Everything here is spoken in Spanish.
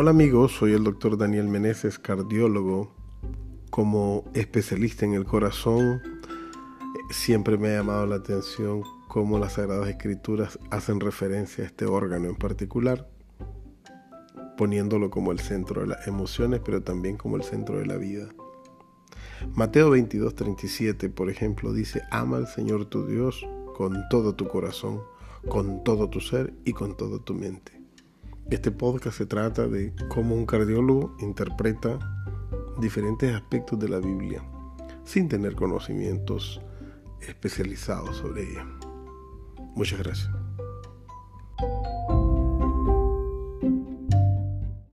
Hola amigos, soy el doctor Daniel Meneses, cardiólogo. Como especialista en el corazón, siempre me ha llamado la atención cómo las Sagradas Escrituras hacen referencia a este órgano en particular, poniéndolo como el centro de las emociones, pero también como el centro de la vida. Mateo 22, 37, por ejemplo, dice, ama al Señor tu Dios con todo tu corazón, con todo tu ser y con toda tu mente. Este podcast se trata de cómo un cardiólogo interpreta diferentes aspectos de la Biblia sin tener conocimientos especializados sobre ella. Muchas gracias.